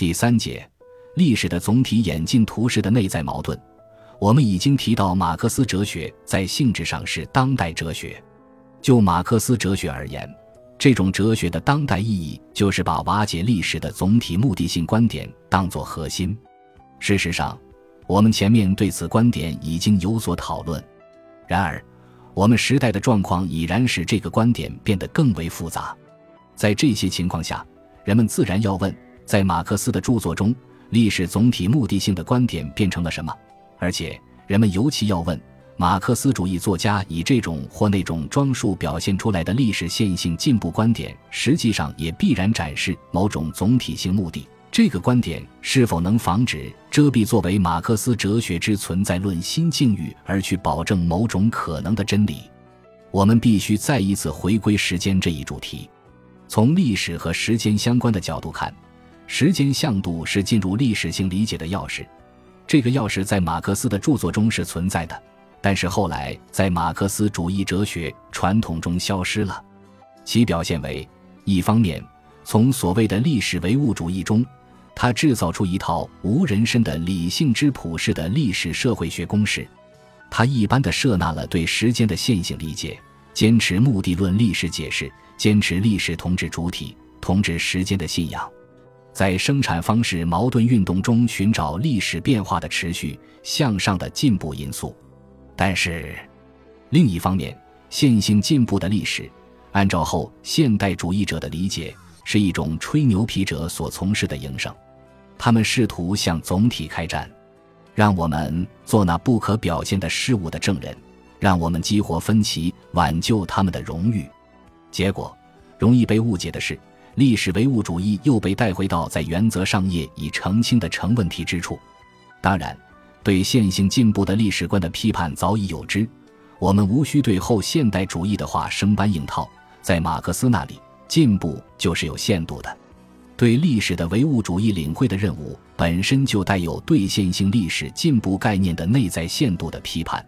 第三节，历史的总体演进图式的内在矛盾。我们已经提到，马克思哲学在性质上是当代哲学。就马克思哲学而言，这种哲学的当代意义就是把瓦解历史的总体目的性观点当作核心。事实上，我们前面对此观点已经有所讨论。然而，我们时代的状况已然使这个观点变得更为复杂。在这些情况下，人们自然要问：在马克思的著作中，历史总体目的性的观点变成了什么？而且，人们尤其要问：马克思主义作家以这种或那种装束表现出来的历史线性进步观点，实际上也必然展示某种总体性目的。这个观点是否能防止遮蔽作为马克思哲学之存在论新境遇，而去保证某种可能的真理？我们必须再一次回归时间这一主题。从历史和时间相关的角度看，时间向度是进入历史性理解的钥匙。这个钥匙在马克思的著作中是存在的，但是后来在马克思主义哲学传统中消失了。其表现为：一方面，从所谓的历史唯物主义中，他制造出一套无人身的理性之普式的历史社会学公式，他一般的设纳了对时间的线性理解，坚持目的论历史解释，坚持历史统治主体、统治时间的信仰。在生产方式矛盾运动中寻找历史变化的持续向上的进步因素，但是，另一方面，线性进步的历史，按照后现代主义者的理解，是一种吹牛皮者所从事的营生。他们试图向总体开战，让我们做那不可表现的事物的证人，让我们激活分歧，挽救他们的荣誉。结果，容易被误解的是。历史唯物主义又被带回到在原则上业已澄清的成问题之处。当然，对线性进步的历史观的批判早已有之，我们无需对后现代主义的话生搬硬套。在马克思那里，进步就是有限度的。对历史的唯物主义领会的任务本身就带有对线性历史进步概念的内在限度的批判。